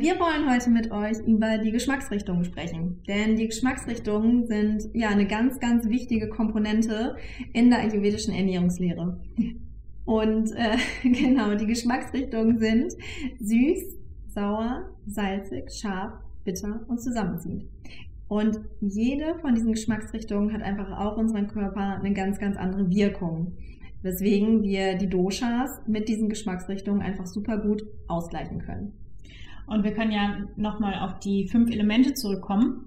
Wir wollen heute mit euch über die Geschmacksrichtungen sprechen. Denn die Geschmacksrichtungen sind ja eine ganz, ganz wichtige Komponente in der ayurvedischen Ernährungslehre. Und äh, genau, die Geschmacksrichtungen sind süß, sauer, salzig, scharf, bitter und zusammenziehend. Und jede von diesen Geschmacksrichtungen hat einfach auf unseren Körper eine ganz, ganz andere Wirkung. Weswegen wir die Doshas mit diesen Geschmacksrichtungen einfach super gut ausgleichen können. Und wir können ja nochmal auf die fünf Elemente zurückkommen,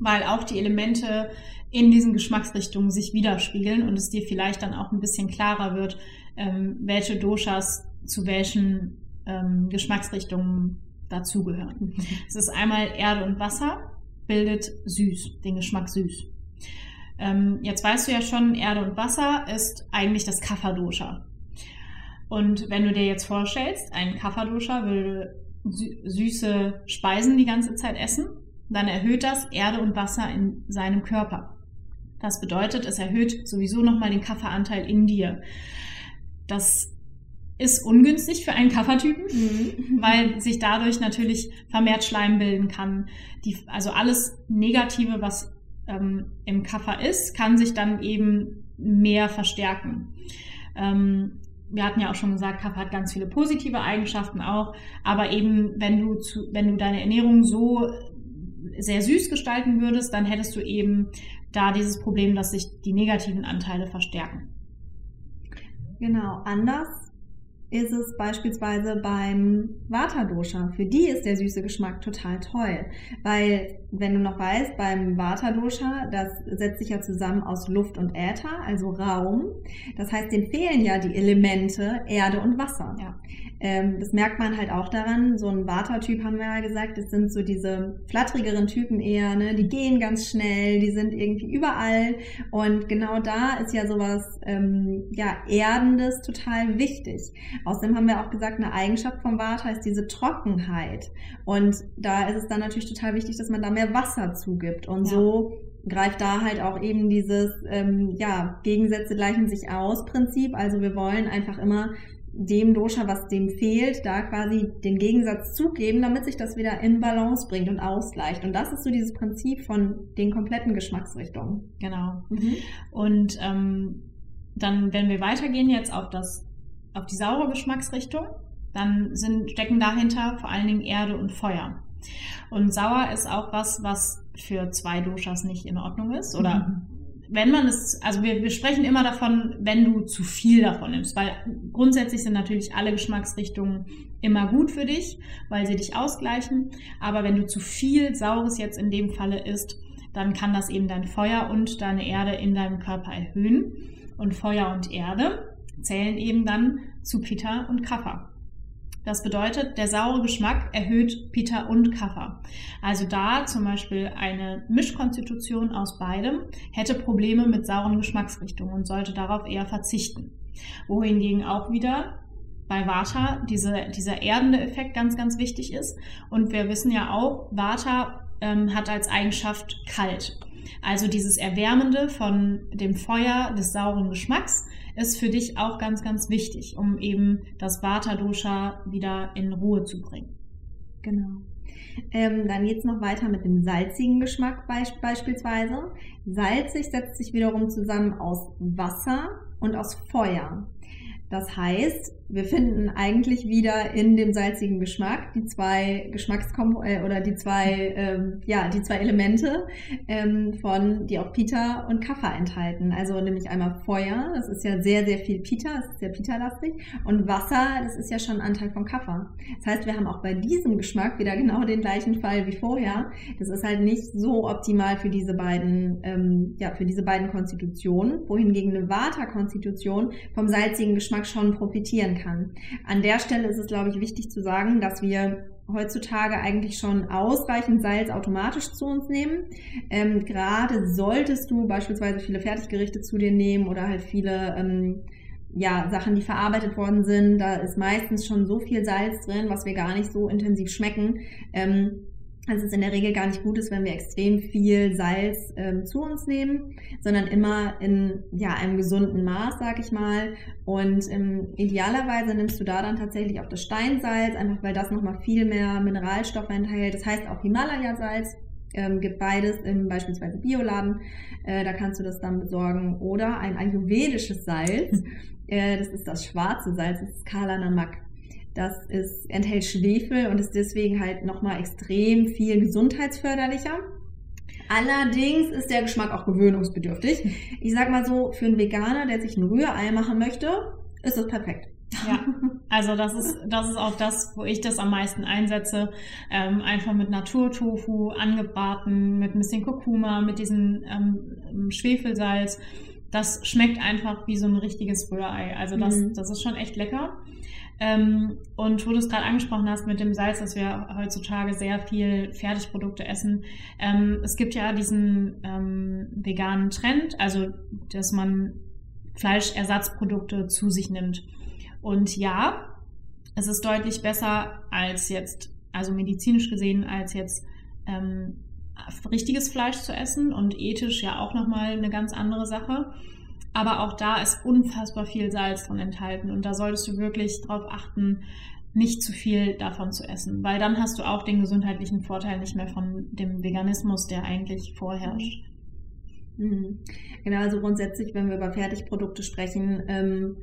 weil auch die Elemente in diesen Geschmacksrichtungen sich widerspiegeln und es dir vielleicht dann auch ein bisschen klarer wird, ähm, welche Doshas zu welchen ähm, Geschmacksrichtungen dazugehören. Es ist einmal Erde und Wasser, bildet süß, den Geschmack süß. Ähm, jetzt weißt du ja schon, Erde und Wasser ist eigentlich das Kapha-Dosha. Und wenn du dir jetzt vorstellst, ein Kapha-Dosha würde süße Speisen die ganze Zeit essen, dann erhöht das Erde und Wasser in seinem Körper. Das bedeutet, es erhöht sowieso nochmal den Kafferanteil in dir. Das ist ungünstig für einen Kaffertypen, mhm. weil sich dadurch natürlich vermehrt Schleim bilden kann. Die, also alles Negative, was ähm, im Kaffer ist, kann sich dann eben mehr verstärken. Ähm, wir hatten ja auch schon gesagt, Kaffee hat ganz viele positive Eigenschaften auch, aber eben wenn du zu, wenn du deine Ernährung so sehr süß gestalten würdest, dann hättest du eben da dieses Problem, dass sich die negativen Anteile verstärken. Genau, anders ist es beispielsweise beim Vata-Dosha. Für die ist der süße Geschmack total toll, weil wenn du noch weißt, beim Vata-Dosha, das setzt sich ja zusammen aus Luft und Äther, also Raum. Das heißt, denen fehlen ja die Elemente Erde und Wasser. Ja. Ähm, das merkt man halt auch daran. So ein Vata-Typ haben wir ja gesagt, das sind so diese flatterigeren Typen eher, ne? Die gehen ganz schnell, die sind irgendwie überall. Und genau da ist ja sowas, ähm, ja, Erdendes total wichtig. Außerdem haben wir auch gesagt, eine Eigenschaft vom Vata ist diese Trockenheit. Und da ist es dann natürlich total wichtig, dass man da mehr Wasser zugibt. Und ja. so greift da halt auch eben dieses, ähm, ja, Gegensätze gleichen sich aus Prinzip. Also wir wollen einfach immer dem Dosha, was dem fehlt, da quasi den Gegensatz zugeben, damit sich das wieder in Balance bringt und ausgleicht. Und das ist so dieses Prinzip von den kompletten Geschmacksrichtungen. Genau. Mhm. Und ähm, dann, wenn wir weitergehen jetzt auf das, auf die saure Geschmacksrichtung, dann sind, stecken dahinter vor allen Dingen Erde und Feuer. Und sauer ist auch was, was für zwei Doshas nicht in Ordnung ist oder mhm wenn man es, also wir, wir sprechen immer davon, wenn du zu viel davon nimmst, weil grundsätzlich sind natürlich alle Geschmacksrichtungen immer gut für dich, weil sie dich ausgleichen. Aber wenn du zu viel Saures jetzt in dem Falle isst, dann kann das eben dein Feuer und deine Erde in deinem Körper erhöhen. Und Feuer und Erde zählen eben dann zu Pitta und Kapha. Das bedeutet, der saure Geschmack erhöht Pita und Kapha. Also da zum Beispiel eine Mischkonstitution aus beidem hätte Probleme mit sauren Geschmacksrichtungen und sollte darauf eher verzichten. Wohingegen auch wieder bei Vata diese, dieser erdende Effekt ganz, ganz wichtig ist. Und wir wissen ja auch, Vata ähm, hat als Eigenschaft kalt. Also dieses Erwärmende von dem Feuer des sauren Geschmacks ist für dich auch ganz, ganz wichtig, um eben das Vata-Dosha wieder in Ruhe zu bringen. Genau. Ähm, dann geht's noch weiter mit dem salzigen Geschmack beisp beispielsweise. Salzig setzt sich wiederum zusammen aus Wasser und aus Feuer. Das heißt, wir finden eigentlich wieder in dem salzigen Geschmack die zwei Geschmackskompo äh, oder die zwei ähm, ja die zwei Elemente ähm, von die auch Pita und Kaffer enthalten. Also nämlich einmal Feuer, das ist ja sehr sehr viel Pita, das ist sehr Pita-lastig und Wasser, das ist ja schon ein Anteil von Kaffer. Das heißt, wir haben auch bei diesem Geschmack wieder genau den gleichen Fall wie vorher. Das ist halt nicht so optimal für diese beiden ähm, ja für diese beiden Konstitutionen, wohingegen eine Vata-Konstitution vom salzigen Geschmack schon profitieren kann. An der Stelle ist es, glaube ich, wichtig zu sagen, dass wir heutzutage eigentlich schon ausreichend Salz automatisch zu uns nehmen. Ähm, Gerade solltest du beispielsweise viele Fertiggerichte zu dir nehmen oder halt viele ähm, ja, Sachen, die verarbeitet worden sind. Da ist meistens schon so viel Salz drin, was wir gar nicht so intensiv schmecken. Ähm, dass es in der Regel gar nicht gut ist, wenn wir extrem viel Salz ähm, zu uns nehmen, sondern immer in ja, einem gesunden Maß, sag ich mal. Und ähm, idealerweise nimmst du da dann tatsächlich auch das Steinsalz, einfach weil das nochmal viel mehr Mineralstoffe enthält. Das heißt auch Himalaya-Salz. Ähm, gibt beides im beispielsweise Bioladen. Äh, da kannst du das dann besorgen. Oder ein ayurvedisches Salz. Äh, das ist das schwarze Salz, das ist Kala Namak. Das ist, enthält Schwefel und ist deswegen halt nochmal extrem viel gesundheitsförderlicher. Allerdings ist der Geschmack auch gewöhnungsbedürftig. Ich sag mal so, für einen Veganer, der sich ein Rührei machen möchte, ist das perfekt. Ja, also das ist, das ist auch das, wo ich das am meisten einsetze. Ähm, einfach mit Naturtofu angebraten, mit ein bisschen Kurkuma, mit diesem ähm, Schwefelsalz. Das schmeckt einfach wie so ein richtiges Rührei. Also das, mhm. das ist schon echt lecker. Ähm, und wo du es gerade angesprochen hast mit dem Salz, dass wir heutzutage sehr viel Fertigprodukte essen. Ähm, es gibt ja diesen ähm, veganen Trend, also dass man Fleischersatzprodukte zu sich nimmt. Und ja, es ist deutlich besser als jetzt, also medizinisch gesehen, als jetzt ähm, richtiges Fleisch zu essen und ethisch ja auch nochmal eine ganz andere Sache. Aber auch da ist unfassbar viel Salz drin enthalten und da solltest du wirklich darauf achten, nicht zu viel davon zu essen, weil dann hast du auch den gesundheitlichen Vorteil nicht mehr von dem Veganismus, der eigentlich vorherrscht. Mhm. Genau, also grundsätzlich, wenn wir über Fertigprodukte sprechen, ähm,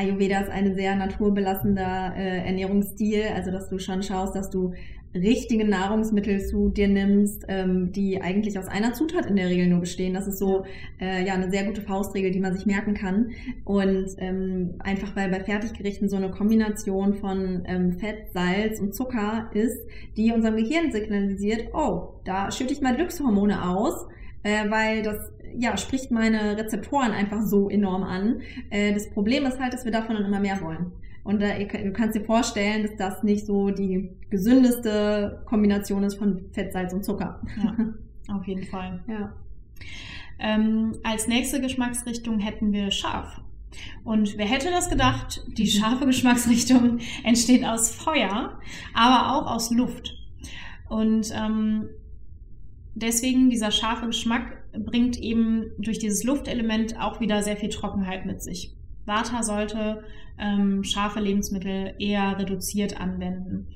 Ayurveda ist ein sehr naturbelassender äh, Ernährungsstil, also dass du schon schaust, dass du richtige Nahrungsmittel zu dir nimmst, ähm, die eigentlich aus einer Zutat in der Regel nur bestehen. Das ist so äh, ja eine sehr gute Faustregel, die man sich merken kann. Und ähm, einfach weil bei Fertiggerichten so eine Kombination von ähm, Fett, Salz und Zucker ist, die unserem Gehirn signalisiert, oh, da schütte ich mal Glückshormone aus, äh, weil das ja, spricht meine Rezeptoren einfach so enorm an. Äh, das Problem ist halt, dass wir davon dann immer mehr wollen. Und äh, du kannst dir vorstellen, dass das nicht so die gesündeste Kombination ist von Fett, Salz und Zucker. Ja, auf jeden Fall. Ja. Ähm, als nächste Geschmacksrichtung hätten wir scharf. Und wer hätte das gedacht? Die scharfe Geschmacksrichtung entsteht aus Feuer, aber auch aus Luft. Und ähm, deswegen dieser scharfe Geschmack bringt eben durch dieses Luftelement auch wieder sehr viel Trockenheit mit sich. Vata sollte ähm, scharfe Lebensmittel eher reduziert anwenden.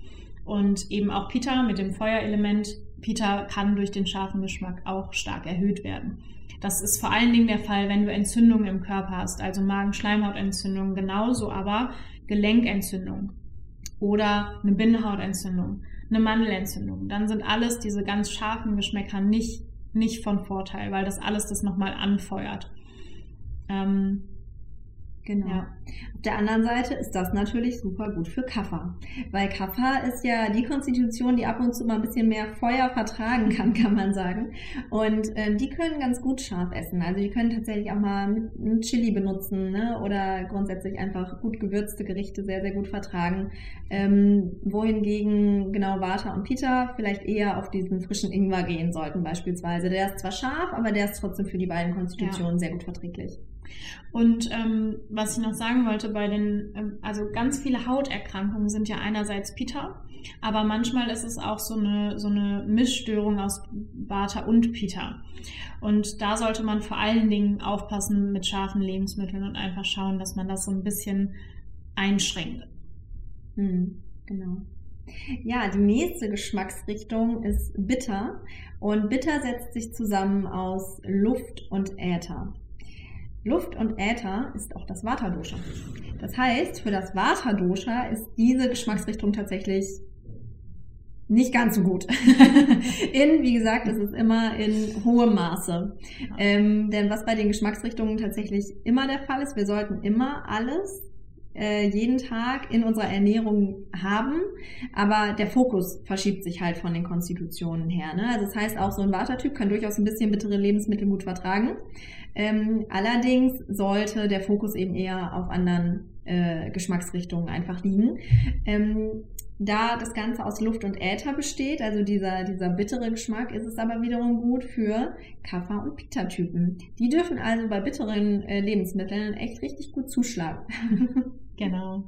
Und eben auch Pita mit dem Feuerelement. Pita kann durch den scharfen Geschmack auch stark erhöht werden. Das ist vor allen Dingen der Fall, wenn du Entzündungen im Körper hast, also Magen-Schleimhautentzündung, genauso aber Gelenkentzündung oder eine Bindehautentzündung, eine Mandelentzündung. Dann sind alles diese ganz scharfen Geschmäcker nicht, nicht von Vorteil, weil das alles das nochmal anfeuert. Ähm, Genau. Ja. Auf der anderen Seite ist das natürlich super gut für Kaffer. Weil Kaffer ist ja die Konstitution, die ab und zu mal ein bisschen mehr Feuer vertragen kann, kann man sagen. Und ähm, die können ganz gut scharf essen. Also die können tatsächlich auch mal ein Chili benutzen ne? oder grundsätzlich einfach gut gewürzte Gerichte sehr, sehr gut vertragen. Ähm, wohingegen genau Vata und Pita vielleicht eher auf diesen frischen Ingwer gehen sollten beispielsweise. Der ist zwar scharf, aber der ist trotzdem für die beiden Konstitutionen ja. sehr gut verträglich. Und ähm, was ich noch sagen wollte, bei den, ähm, also ganz viele Hauterkrankungen sind ja einerseits Pita, aber manchmal ist es auch so eine, so eine Missstörung aus Vata und Pita. Und da sollte man vor allen Dingen aufpassen mit scharfen Lebensmitteln und einfach schauen, dass man das so ein bisschen einschränkt. Hm, genau. Ja, die nächste Geschmacksrichtung ist bitter. Und bitter setzt sich zusammen aus Luft und Äther. Luft und Äther ist auch das Vata-Dosha. Das heißt, für das Vata-Dosha ist diese Geschmacksrichtung tatsächlich nicht ganz so gut. in, wie gesagt, es ist immer in hohem Maße. Ähm, denn was bei den Geschmacksrichtungen tatsächlich immer der Fall ist, wir sollten immer alles äh, jeden Tag in unserer Ernährung haben, aber der Fokus verschiebt sich halt von den Konstitutionen her. Ne? Also das heißt, auch so ein Vata-Typ kann durchaus ein bisschen bittere Lebensmittel gut vertragen. Ähm, allerdings sollte der Fokus eben eher auf anderen äh, Geschmacksrichtungen einfach liegen. Ähm, da das Ganze aus Luft und Äther besteht, also dieser, dieser bittere Geschmack, ist es aber wiederum gut für Kaffer- und Pita-Typen. Die dürfen also bei bitteren äh, Lebensmitteln echt richtig gut zuschlagen. Genau.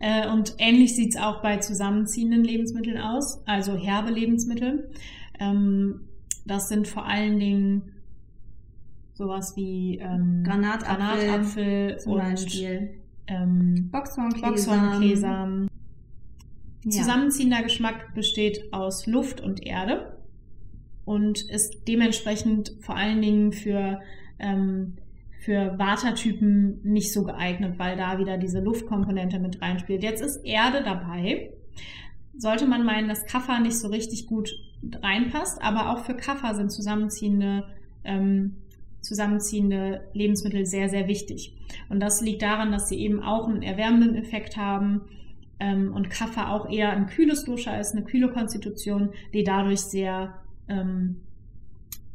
Äh, und ähnlich sieht's auch bei zusammenziehenden Lebensmitteln aus, also herbe Lebensmittel. Ähm, das sind vor allen Dingen sowas wie ähm, Granatapfel, Granatapfel zum und Beispiel. ähm. Ja. Zusammenziehender Geschmack besteht aus Luft und Erde und ist dementsprechend vor allen Dingen für, ähm, für Watertypen nicht so geeignet, weil da wieder diese Luftkomponente mit reinspielt. Jetzt ist Erde dabei. Sollte man meinen, dass Kaffer nicht so richtig gut reinpasst, aber auch für Kaffer sind zusammenziehende, ähm, zusammenziehende Lebensmittel sehr, sehr wichtig. Und das liegt daran, dass sie eben auch einen erwärmenden Effekt haben, ähm, und Kaffer auch eher ein kühles Dosha ist, eine kühle Konstitution, die dadurch sehr, ähm,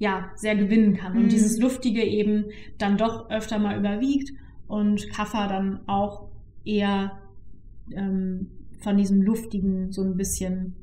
ja, sehr gewinnen kann. Und Mhm. dieses Luftige eben dann doch öfter mal überwiegt und Kaffer dann auch eher ähm, von diesem Luftigen so ein bisschen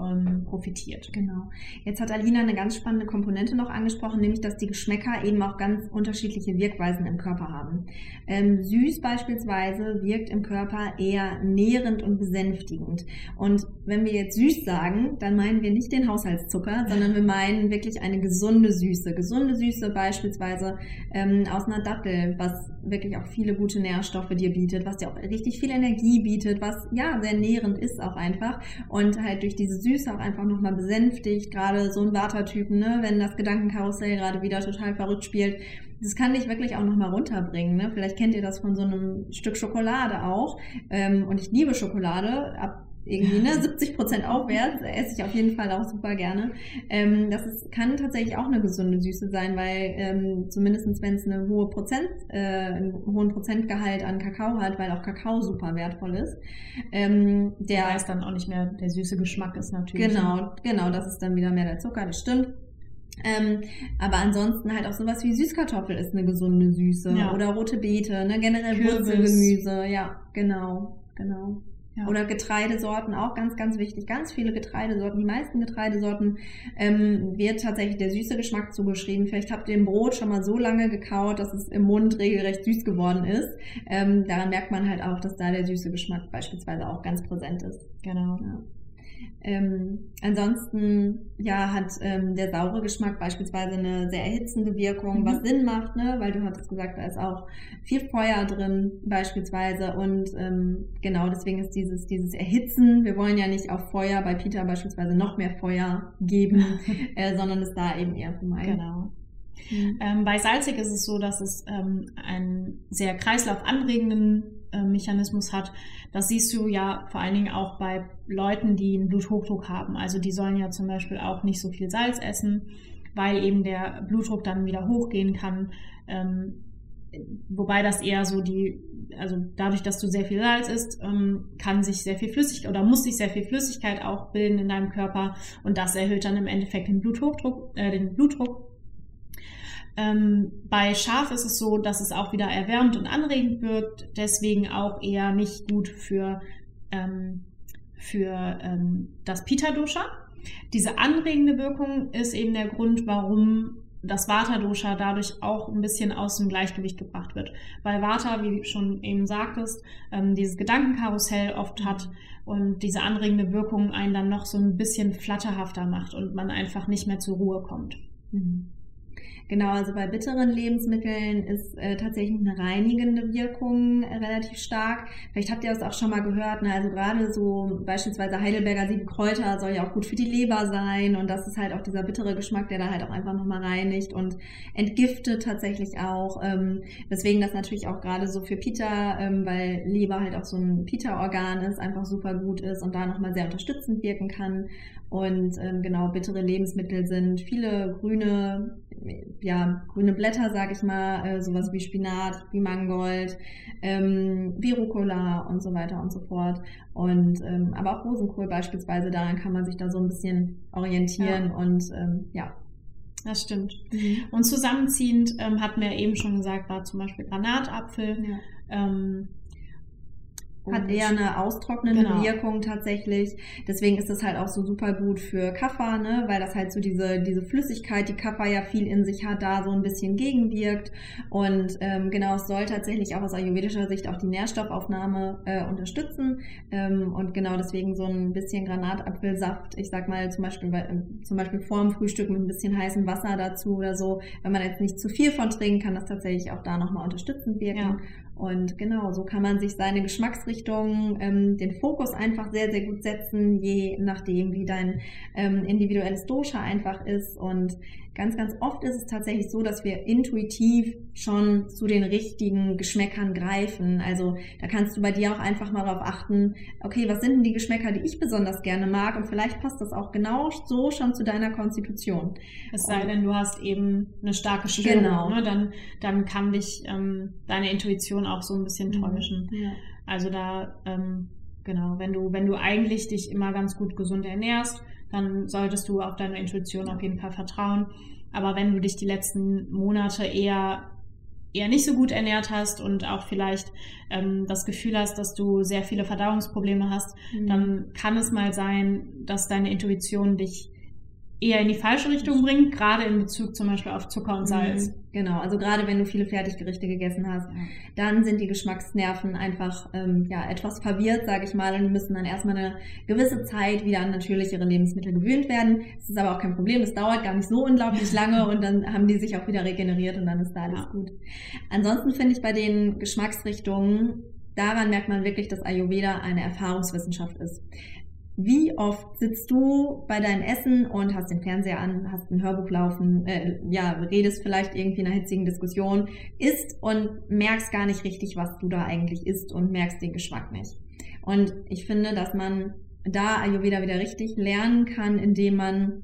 ähm, profitiert. Genau. Jetzt hat Alina eine ganz spannende Komponente noch angesprochen, nämlich dass die Geschmäcker eben auch ganz unterschiedliche Wirkweisen im Körper haben. Ähm, süß beispielsweise wirkt im Körper eher nährend und besänftigend. Und wenn wir jetzt süß sagen, dann meinen wir nicht den Haushaltszucker, sondern wir meinen wirklich eine gesunde Süße. Gesunde Süße beispielsweise ähm, aus einer Dattel, was wirklich auch viele gute Nährstoffe dir bietet, was dir auch richtig viel Energie bietet, was ja sehr nährend ist auch einfach und halt durch diese Süße auch einfach nochmal besänftigt, gerade so ein Vata-Typen, ne, wenn das Gedankenkarussell gerade wieder total verrückt spielt, das kann dich wirklich auch nochmal runterbringen. Ne? Vielleicht kennt ihr das von so einem Stück Schokolade auch. Ähm, und ich liebe Schokolade. Ab irgendwie ne, 70 Prozent aufwärts esse ich auf jeden Fall auch super gerne. Ähm, das ist, kann tatsächlich auch eine gesunde Süße sein, weil ähm, zumindest wenn es eine hohe Prozent, äh, einen hohen Prozentgehalt an Kakao hat, weil auch Kakao super wertvoll ist. Ähm, der ist dann auch nicht mehr der süße Geschmack ist natürlich. Genau, genau, das ist dann wieder mehr der Zucker, das stimmt. Ähm, aber ansonsten halt auch sowas wie Süßkartoffel ist eine gesunde Süße Ja. oder rote Beete, ne, generell Kürbis. Wurzelgemüse, ja, genau, genau. Ja. Oder Getreidesorten, auch ganz, ganz wichtig. Ganz viele Getreidesorten, die meisten Getreidesorten ähm, wird tatsächlich der süße Geschmack zugeschrieben. Vielleicht habt ihr im Brot schon mal so lange gekaut, dass es im Mund regelrecht süß geworden ist. Ähm, daran merkt man halt auch, dass da der süße Geschmack beispielsweise auch ganz präsent ist. Genau. Ja. Ähm, ansonsten ja hat ähm, der saure Geschmack beispielsweise eine sehr erhitzende Wirkung, Mhm. was Sinn macht, ne? weil du hattest gesagt, da ist auch viel Feuer drin beispielsweise und ähm, genau deswegen ist dieses dieses Erhitzen. Wir wollen ja nicht auf Feuer bei Peter beispielsweise noch mehr Feuer geben, äh, sondern es da eben eher vermeiden. Genau. Mhm. Ähm, bei salzig ist es so, dass es ähm, einen sehr kreislaufanregenden Mechanismus hat. Das siehst du ja vor allen Dingen auch bei Leuten, die einen Bluthochdruck haben. Also die sollen ja zum Beispiel auch nicht so viel Salz essen, weil eben der Blutdruck dann wieder hochgehen kann. Ähm, wobei das eher so die, also dadurch, dass du sehr viel Salz isst, ähm, kann sich sehr viel Flüssigkeit oder muss sich sehr viel Flüssigkeit auch bilden in deinem Körper und das erhöht dann im Endeffekt den Bluthochdruck, äh, den Blutdruck. Ähm, bei Schaf ist es so, dass es auch wieder erwärmt und anregend wird, deswegen auch eher nicht gut für, ähm, für ähm, das Pita-Dosha. Diese anregende Wirkung ist eben der Grund, warum das Vata-Dosha dadurch auch ein bisschen aus dem Gleichgewicht gebracht wird. Weil Vata, wie du schon eben sagtest, ähm, dieses Gedankenkarussell oft hat und diese anregende Wirkung einen dann noch so ein bisschen flatterhafter macht und man einfach nicht mehr zur Ruhe kommt. Mhm. Genau, also bei bitteren Lebensmitteln ist äh, tatsächlich eine reinigende Wirkung äh, relativ stark. Vielleicht habt ihr das auch schon mal gehört, ne? also gerade so beispielsweise Heidelberger sieben Kräuter soll ja auch gut für die Leber sein und das ist halt auch dieser bittere Geschmack, der da halt auch einfach nochmal reinigt und entgiftet tatsächlich auch. Ähm, deswegen das natürlich auch gerade so für Pita, ähm, weil Leber halt auch so ein Pita-Organ ist, einfach super gut ist und da nochmal sehr unterstützend wirken kann. Und ähm, genau, bittere Lebensmittel sind viele grüne, ja, grüne Blätter, sag ich mal, äh, sowas wie Spinat, wie Mangold, ähm, wie Rucola und so weiter und so fort. Und ähm, aber auch Rosenkohl beispielsweise, daran kann man sich da so ein bisschen orientieren Ja. und ähm, ja. Das stimmt. Und zusammenziehend ähm, hatten wir eben schon gesagt, war zum Beispiel Granatapfel. ja. Ähm, hat eher eine austrocknende Genau. Wirkung tatsächlich. Deswegen ist es halt auch so super gut für Kaffer, ne? weil das halt so diese, diese Flüssigkeit, die Kaffer ja viel in sich hat, da so ein bisschen gegenwirkt. Und ähm, genau, es soll tatsächlich auch aus ayurvedischer Sicht auch die Nährstoffaufnahme äh, unterstützen. Ähm, und genau deswegen so ein bisschen Granatapfelsaft, ich sag mal zum Beispiel, bei, zum Beispiel vorm Frühstück mit ein bisschen heißem Wasser dazu oder so. Wenn man jetzt nicht zu viel von trinkt, kann das tatsächlich auch da nochmal unterstützend wirken. Ja. Und genau, so kann man sich seine Geschmacksrichtung, ähm, den Fokus einfach sehr, sehr gut setzen, je nachdem, wie dein ähm, individuelles Dosha einfach ist. Und ganz, ganz oft ist es tatsächlich so, dass wir intuitiv schon zu den richtigen Geschmäckern greifen. Also da kannst du bei dir auch einfach mal darauf achten, okay, was sind denn die Geschmäcker, die ich besonders gerne mag? Und vielleicht passt das auch genau so schon zu deiner Konstitution. Es sei denn, du hast eben eine starke Störung, Genau. ne? dann, dann kann dich ähm, deine Intuition auch so ein bisschen täuschen. Ja. Also da, ähm, genau, wenn du, wenn du eigentlich dich immer ganz gut gesund ernährst, dann solltest du auf deine Intuition auf jeden Fall vertrauen. Aber wenn du dich die letzten Monate eher eher nicht so gut ernährt hast und auch vielleicht ähm, das Gefühl hast, dass du sehr viele Verdauungsprobleme hast, Mhm. dann kann es mal sein, dass deine Intuition dich eher in die falsche Richtung bringt, gerade in Bezug zum Beispiel auf Zucker und Salz. Mhm, Genau, also gerade wenn du viele Fertiggerichte gegessen hast, dann sind die Geschmacksnerven einfach ähm, ja etwas verwirrt, sage ich mal, und die müssen dann erstmal eine gewisse Zeit wieder an natürlichere Lebensmittel gewöhnt werden. Das ist aber auch kein Problem, das dauert gar nicht so unglaublich lange und dann haben die sich auch wieder regeneriert und dann ist da alles Ja. gut. Ansonsten finde ich bei den Geschmacksrichtungen, daran merkt man wirklich, dass Ayurveda eine Erfahrungswissenschaft ist. Wie oft sitzt du bei deinem Essen und hast den Fernseher an, hast ein Hörbuch laufen, äh, ja, redest vielleicht irgendwie in einer hitzigen Diskussion, isst und merkst gar nicht richtig, was du da eigentlich isst und merkst den Geschmack nicht. Und ich finde, dass man da Ayurveda wieder richtig lernen kann, indem man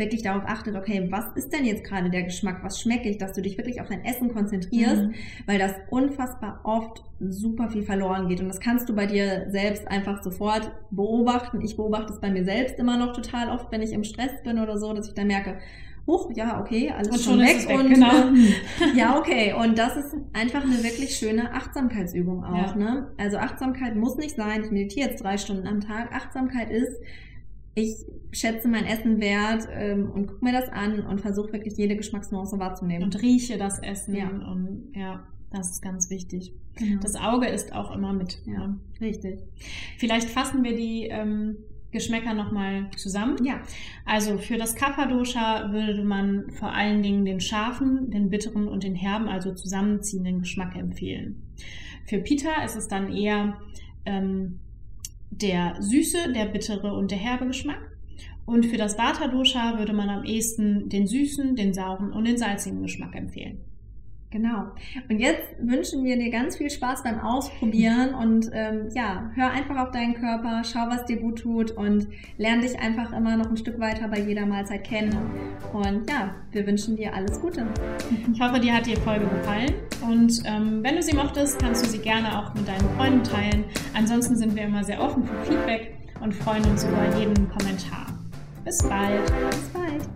wirklich darauf achtet, okay, was ist denn jetzt gerade der Geschmack, was schmecke ich, dass du dich wirklich auf dein Essen konzentrierst, Mhm. weil das unfassbar oft super viel verloren geht. Und das kannst du bei dir selbst einfach sofort beobachten. Ich beobachte es bei mir selbst immer noch total oft, wenn ich im Stress bin oder so, dass ich dann merke, huch, ja, okay, alles Und schon, schon weg. weg, und genau. äh, ja, okay. Und das ist einfach eine wirklich schöne Achtsamkeitsübung auch. Ja. Ne? Also Achtsamkeit muss nicht sein, ich meditiere jetzt drei Stunden am Tag. Achtsamkeit ist, ich schätze mein Essen wert ähm, und gucke mir das an und versuche wirklich jede Geschmacksnuance wahrzunehmen. Und rieche das Essen Ja. und ja, das ist ganz wichtig. genau. Das Auge ist auch immer mit. Ja. ne? richtig. Vielleicht fassen wir die ähm, Geschmäcker nochmal zusammen. Ja. Also für das Kapha-Dosha würde man vor allen Dingen den scharfen, den bitteren und den herben, also zusammenziehenden Geschmack empfehlen. Für Pita ist es dann eher ähm, der süße, der bittere und der herbe Geschmack. Und für das Vata-Dosha würde man am ehesten den süßen, den sauren und den salzigen Geschmack empfehlen. Genau. Und jetzt wünschen wir dir ganz viel Spaß beim Ausprobieren und ähm, ja, hör einfach auf deinen Körper, schau, was dir gut tut und lern dich einfach immer noch ein Stück weiter bei jeder Mahlzeit kennen. Und ja, wir wünschen dir alles Gute. Ich hoffe, dir hat die Folge gefallen und ähm, wenn du sie mochtest, kannst du sie gerne auch mit deinen Freunden teilen. Ansonsten sind wir immer sehr offen für Feedback und freuen uns über jeden Kommentar. Bis bald! Bis bald.